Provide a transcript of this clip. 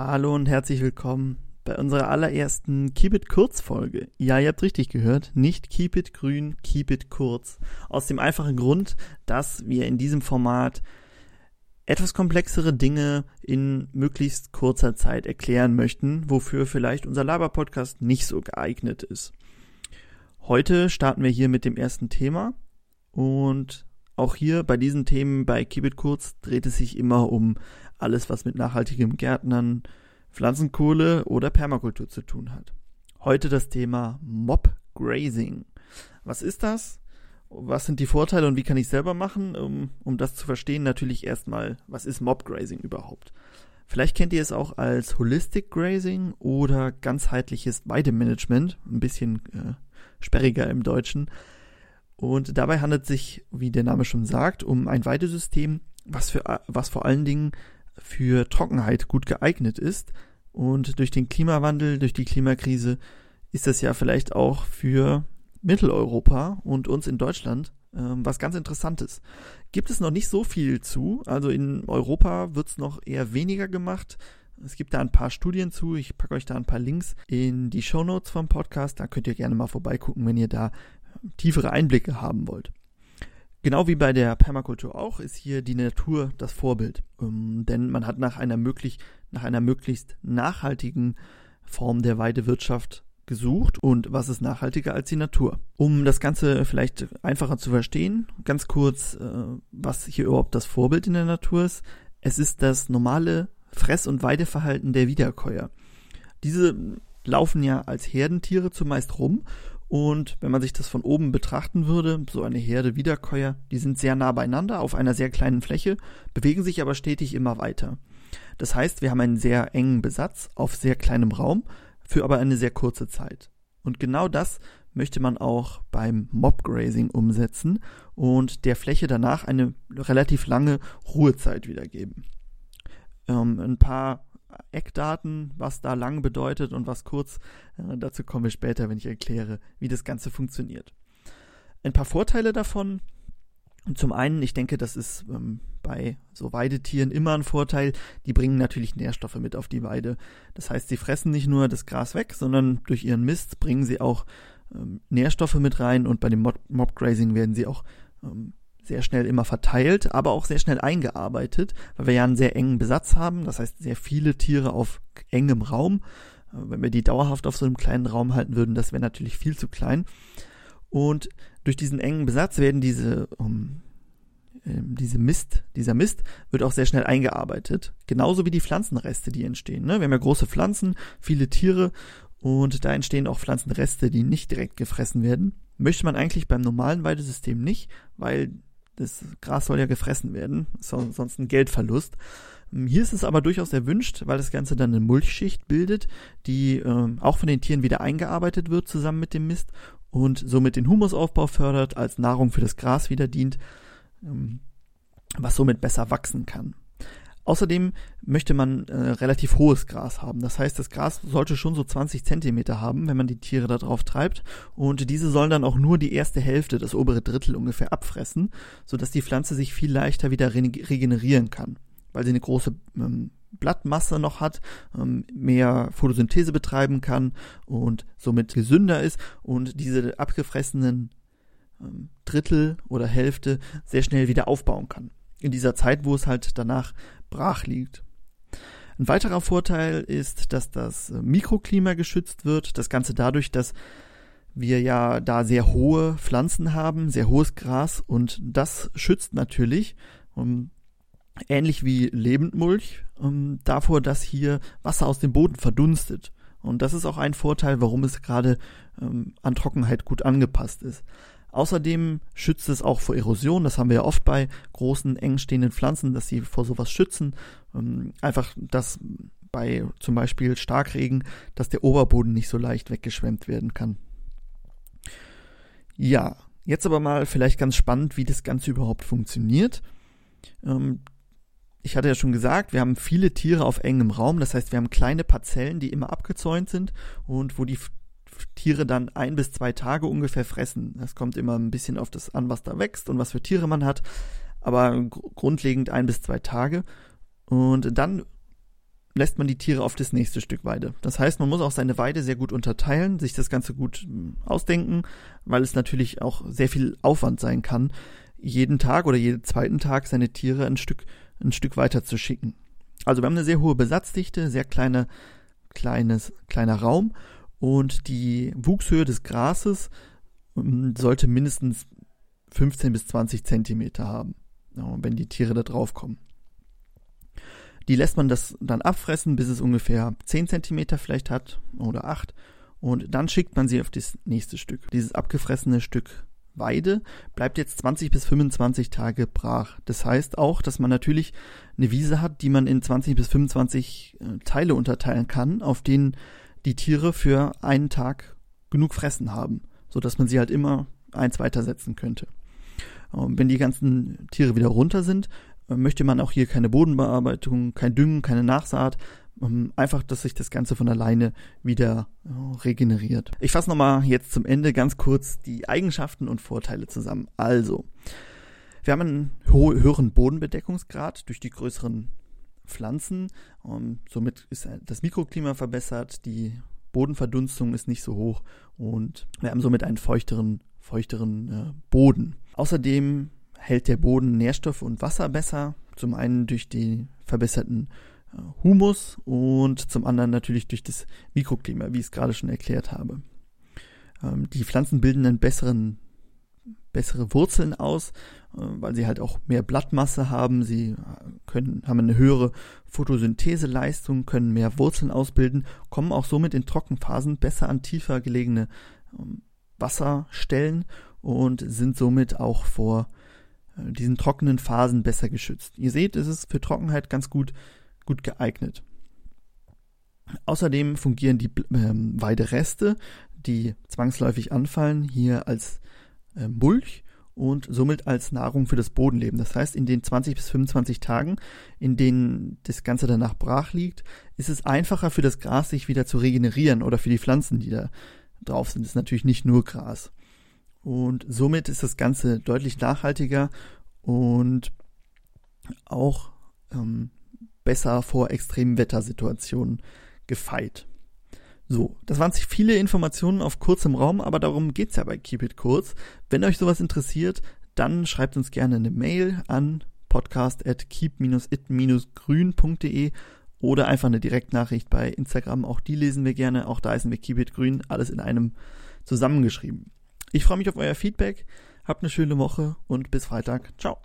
Hallo und herzlich willkommen bei unserer allerersten Keep It Kurz Folge. Ja, ihr habt richtig gehört, nicht Keep It Grün, Keep It Kurz. Aus dem einfachen Grund, dass wir in diesem Format etwas komplexere Dinge in möglichst kurzer Zeit erklären möchten, wofür vielleicht unser Laber-Podcast nicht so geeignet ist. Heute starten wir hier mit dem ersten Thema und auch hier bei diesen Themen bei Keep It Kurz dreht es sich immer um alles, was mit nachhaltigem Gärtnern, Pflanzenkohle oder Permakultur zu tun hat. Heute das Thema Mob Grazing. Was ist das? Was sind die Vorteile und wie kann ich selber machen? Um, um das zu verstehen, natürlich erstmal, was ist Mob Grazing überhaupt? Vielleicht kennt ihr es auch als Holistic Grazing oder ganzheitliches Weidemanagement, ein bisschen äh, sperriger im Deutschen. Und dabei handelt es sich, wie der Name schon sagt, um ein Weidesystem, was, für, was vor allen Dingen für Trockenheit gut geeignet ist. Und durch den Klimawandel, durch die Klimakrise ist das ja vielleicht auch für Mitteleuropa und uns in Deutschland ähm, was ganz Interessantes. Gibt es noch nicht so viel zu. Also in Europa wird es noch eher weniger gemacht. Es gibt da ein paar Studien zu. Ich packe euch da ein paar Links in die Show Notes vom Podcast. Da könnt ihr gerne mal vorbeigucken, wenn ihr da tiefere Einblicke haben wollt. Genau wie bei der Permakultur auch ist hier die Natur das Vorbild, ähm, denn man hat nach einer möglich nach einer möglichst nachhaltigen Form der Weidewirtschaft gesucht und was ist nachhaltiger als die Natur? Um das Ganze vielleicht einfacher zu verstehen, ganz kurz, äh, was hier überhaupt das Vorbild in der Natur ist. Es ist das normale Fress- und Weideverhalten der Wiederkäuer. Diese laufen ja als Herdentiere zumeist rum und wenn man sich das von oben betrachten würde, so eine Herde Wiederkäuer, die sind sehr nah beieinander auf einer sehr kleinen Fläche, bewegen sich aber stetig immer weiter. Das heißt, wir haben einen sehr engen Besatz auf sehr kleinem Raum, für aber eine sehr kurze Zeit. Und genau das möchte man auch beim Mobgrazing umsetzen und der Fläche danach eine relativ lange Ruhezeit wiedergeben. Ähm, ein paar Eckdaten, was da lang bedeutet und was kurz. Äh, dazu kommen wir später, wenn ich erkläre, wie das Ganze funktioniert. Ein paar Vorteile davon. Zum einen, ich denke, das ist ähm, bei so Weidetieren immer ein Vorteil. Die bringen natürlich Nährstoffe mit auf die Weide. Das heißt, sie fressen nicht nur das Gras weg, sondern durch ihren Mist bringen sie auch ähm, Nährstoffe mit rein und bei dem Mob Mobgrazing werden sie auch ähm, sehr schnell immer verteilt, aber auch sehr schnell eingearbeitet, weil wir ja einen sehr engen Besatz haben, das heißt sehr viele Tiere auf engem Raum. Äh, wenn wir die dauerhaft auf so einem kleinen Raum halten würden, das wäre natürlich viel zu klein. Und durch diesen engen Besatz werden diese, um, ähm, diese Mist, dieser Mist wird auch sehr schnell eingearbeitet. Genauso wie die Pflanzenreste, die entstehen. Ne? Wir haben ja große Pflanzen, viele Tiere und da entstehen auch Pflanzenreste, die nicht direkt gefressen werden. Möchte man eigentlich beim normalen Weidesystem nicht, weil das Gras soll ja gefressen werden, sonst ein Geldverlust. Ähm, hier ist es aber durchaus erwünscht, weil das Ganze dann eine Mulchschicht bildet, die äh, auch von den Tieren wieder eingearbeitet wird zusammen mit dem Mist und somit den Humusaufbau fördert, als Nahrung für das Gras wieder dient, ähm, was somit besser wachsen kann. Außerdem möchte man äh, relativ hohes Gras haben. Das heißt, das Gras sollte schon so 20 Zentimeter haben, wenn man die Tiere da drauf treibt. Und diese sollen dann auch nur die erste Hälfte, das obere Drittel ungefähr abfressen, sodass die Pflanze sich viel leichter wieder re regenerieren kann. Weil sie eine große ähm, Blattmasse noch hat, ähm, mehr Photosynthese betreiben kann und somit gesünder ist und diese abgefressenen ähm, Drittel oder Hälfte sehr schnell wieder aufbauen kann in dieser Zeit, wo es halt danach brach liegt. Ein weiterer Vorteil ist, dass das Mikroklima geschützt wird. Das Ganze dadurch, dass wir ja da sehr hohe Pflanzen haben, sehr hohes Gras und das schützt natürlich, um, ähnlich wie Lebendmulch, um, davor, dass hier Wasser aus dem Boden verdunstet. Und das ist auch ein Vorteil, warum es gerade ähm, an Trockenheit gut angepasst ist. Außerdem schützt es auch vor Erosion. Das haben wir ja oft bei großen, eng stehenden Pflanzen, dass sie vor sowas schützen. Ähm, einfach, dass bei zum Beispiel Starkregen, dass der Oberboden nicht so leicht weggeschwemmt werden kann. Ja, jetzt aber mal vielleicht ganz spannend, wie das Ganze überhaupt funktioniert. Ähm, ich hatte ja schon gesagt, wir haben viele Tiere auf engem Raum. Das heißt, wir haben kleine Parzellen, die immer abgezäunt sind und wo die Tiere dann ein bis zwei Tage ungefähr fressen. Das kommt immer ein bisschen auf das an, was da wächst und was für Tiere man hat, aber grundlegend ein bis zwei Tage. Und dann lässt man die Tiere auf das nächste Stück Weide. Das heißt, man muss auch seine Weide sehr gut unterteilen, sich das Ganze gut hm, ausdenken, weil es natürlich auch sehr viel Aufwand sein kann, jeden Tag oder jeden zweiten Tag seine Tiere ein Stück, ein Stück weiter zu schicken. Also wir haben eine sehr hohe Besatzdichte, sehr kleine, kleines, kleiner Raum und die Wuchshöhe des Grases hm, sollte mindestens 15 bis 20 Zentimeter haben, wenn die Tiere da drauf kommen. Die lässt man das dann abfressen, bis es ungefähr 10 Zentimeter vielleicht hat oder 8. Und dann schickt man sie auf das nächste Stück. Dieses abgefressene Stück Weide bleibt jetzt 20 bis 25 Tage brach. Das heißt auch, dass man natürlich eine Wiese hat, die man in 20 bis 25 äh, Teile unterteilen kann, auf denen die Tiere für einen Tag genug Fressen haben, so dass man sie halt immer eins weitersetzen könnte. Ähm, wenn die ganzen Tiere wieder runter sind, möchte man auch hier keine Bodenbearbeitung, kein Düngen, keine Nachsaat. Ähm, einfach, dass sich das Ganze von alleine wieder regeneriert. Ich fasse nochmal jetzt zum Ende ganz kurz die Eigenschaften und Vorteile zusammen. Also, wir haben einen höheren Bodenbedeckungsgrad durch die größeren Pflanzen. Ähm, somit ist das Mikroklima verbessert, die Bodenverdunstung ist nicht so hoch und wir haben somit einen feuchteren, feuchteren äh, Boden. Außerdem hält der Boden Nährstoffe und Wasser besser. Zum einen durch den verbesserten äh, Humus und zum anderen natürlich durch das Mikroklima, wie ich es gerade schon erklärt habe. Ähm, die Pflanzen bilden einen besseren, bessere Wurzeln aus, äh, weil sie halt auch mehr Blattmasse haben. Sie äh, können, haben eine höhere Photosyntheseleistung, können mehr Wurzeln ausbilden, kommen auch somit in Trockenphasen besser an tiefer gelegene ähm, Wasserstellen und sind somit auch vor äh, diesen trockenen Phasen besser geschützt. Ihr seht, es ist für Trockenheit ganz gut, gut geeignet. Außerdem fungieren die ähm, Weidereste, die zwangsläufig anfallen, hier als äh, Mulch und somit als Nahrung für das Bodenleben. Das heißt, in den 20 bis 25 Tagen, in denen das Ganze danach brach liegt, ist es einfacher für das Gras sich wieder zu regenerieren oder für die Pflanzen, die da drauf sind. Das ist natürlich nicht nur Gras. Und somit ist das Ganze deutlich nachhaltiger und auch ähm, besser vor extremen Wettersituationen gefeit. So, das waren viele Informationen auf kurzem Raum, aber darum geht's ja bei Keep It Kurz. Wenn euch sowas interessiert, dann schreibt uns gerne eine Mail an podcast at keep-it-grün.de oder einfach eine Direktnachricht bei Instagram. Auch die lesen wir gerne. Auch da ist wir Keep It Grün. Alles in einem zusammengeschrieben. Ich freue mich auf euer Feedback. Habt eine schöne Woche und bis Freitag. Ciao.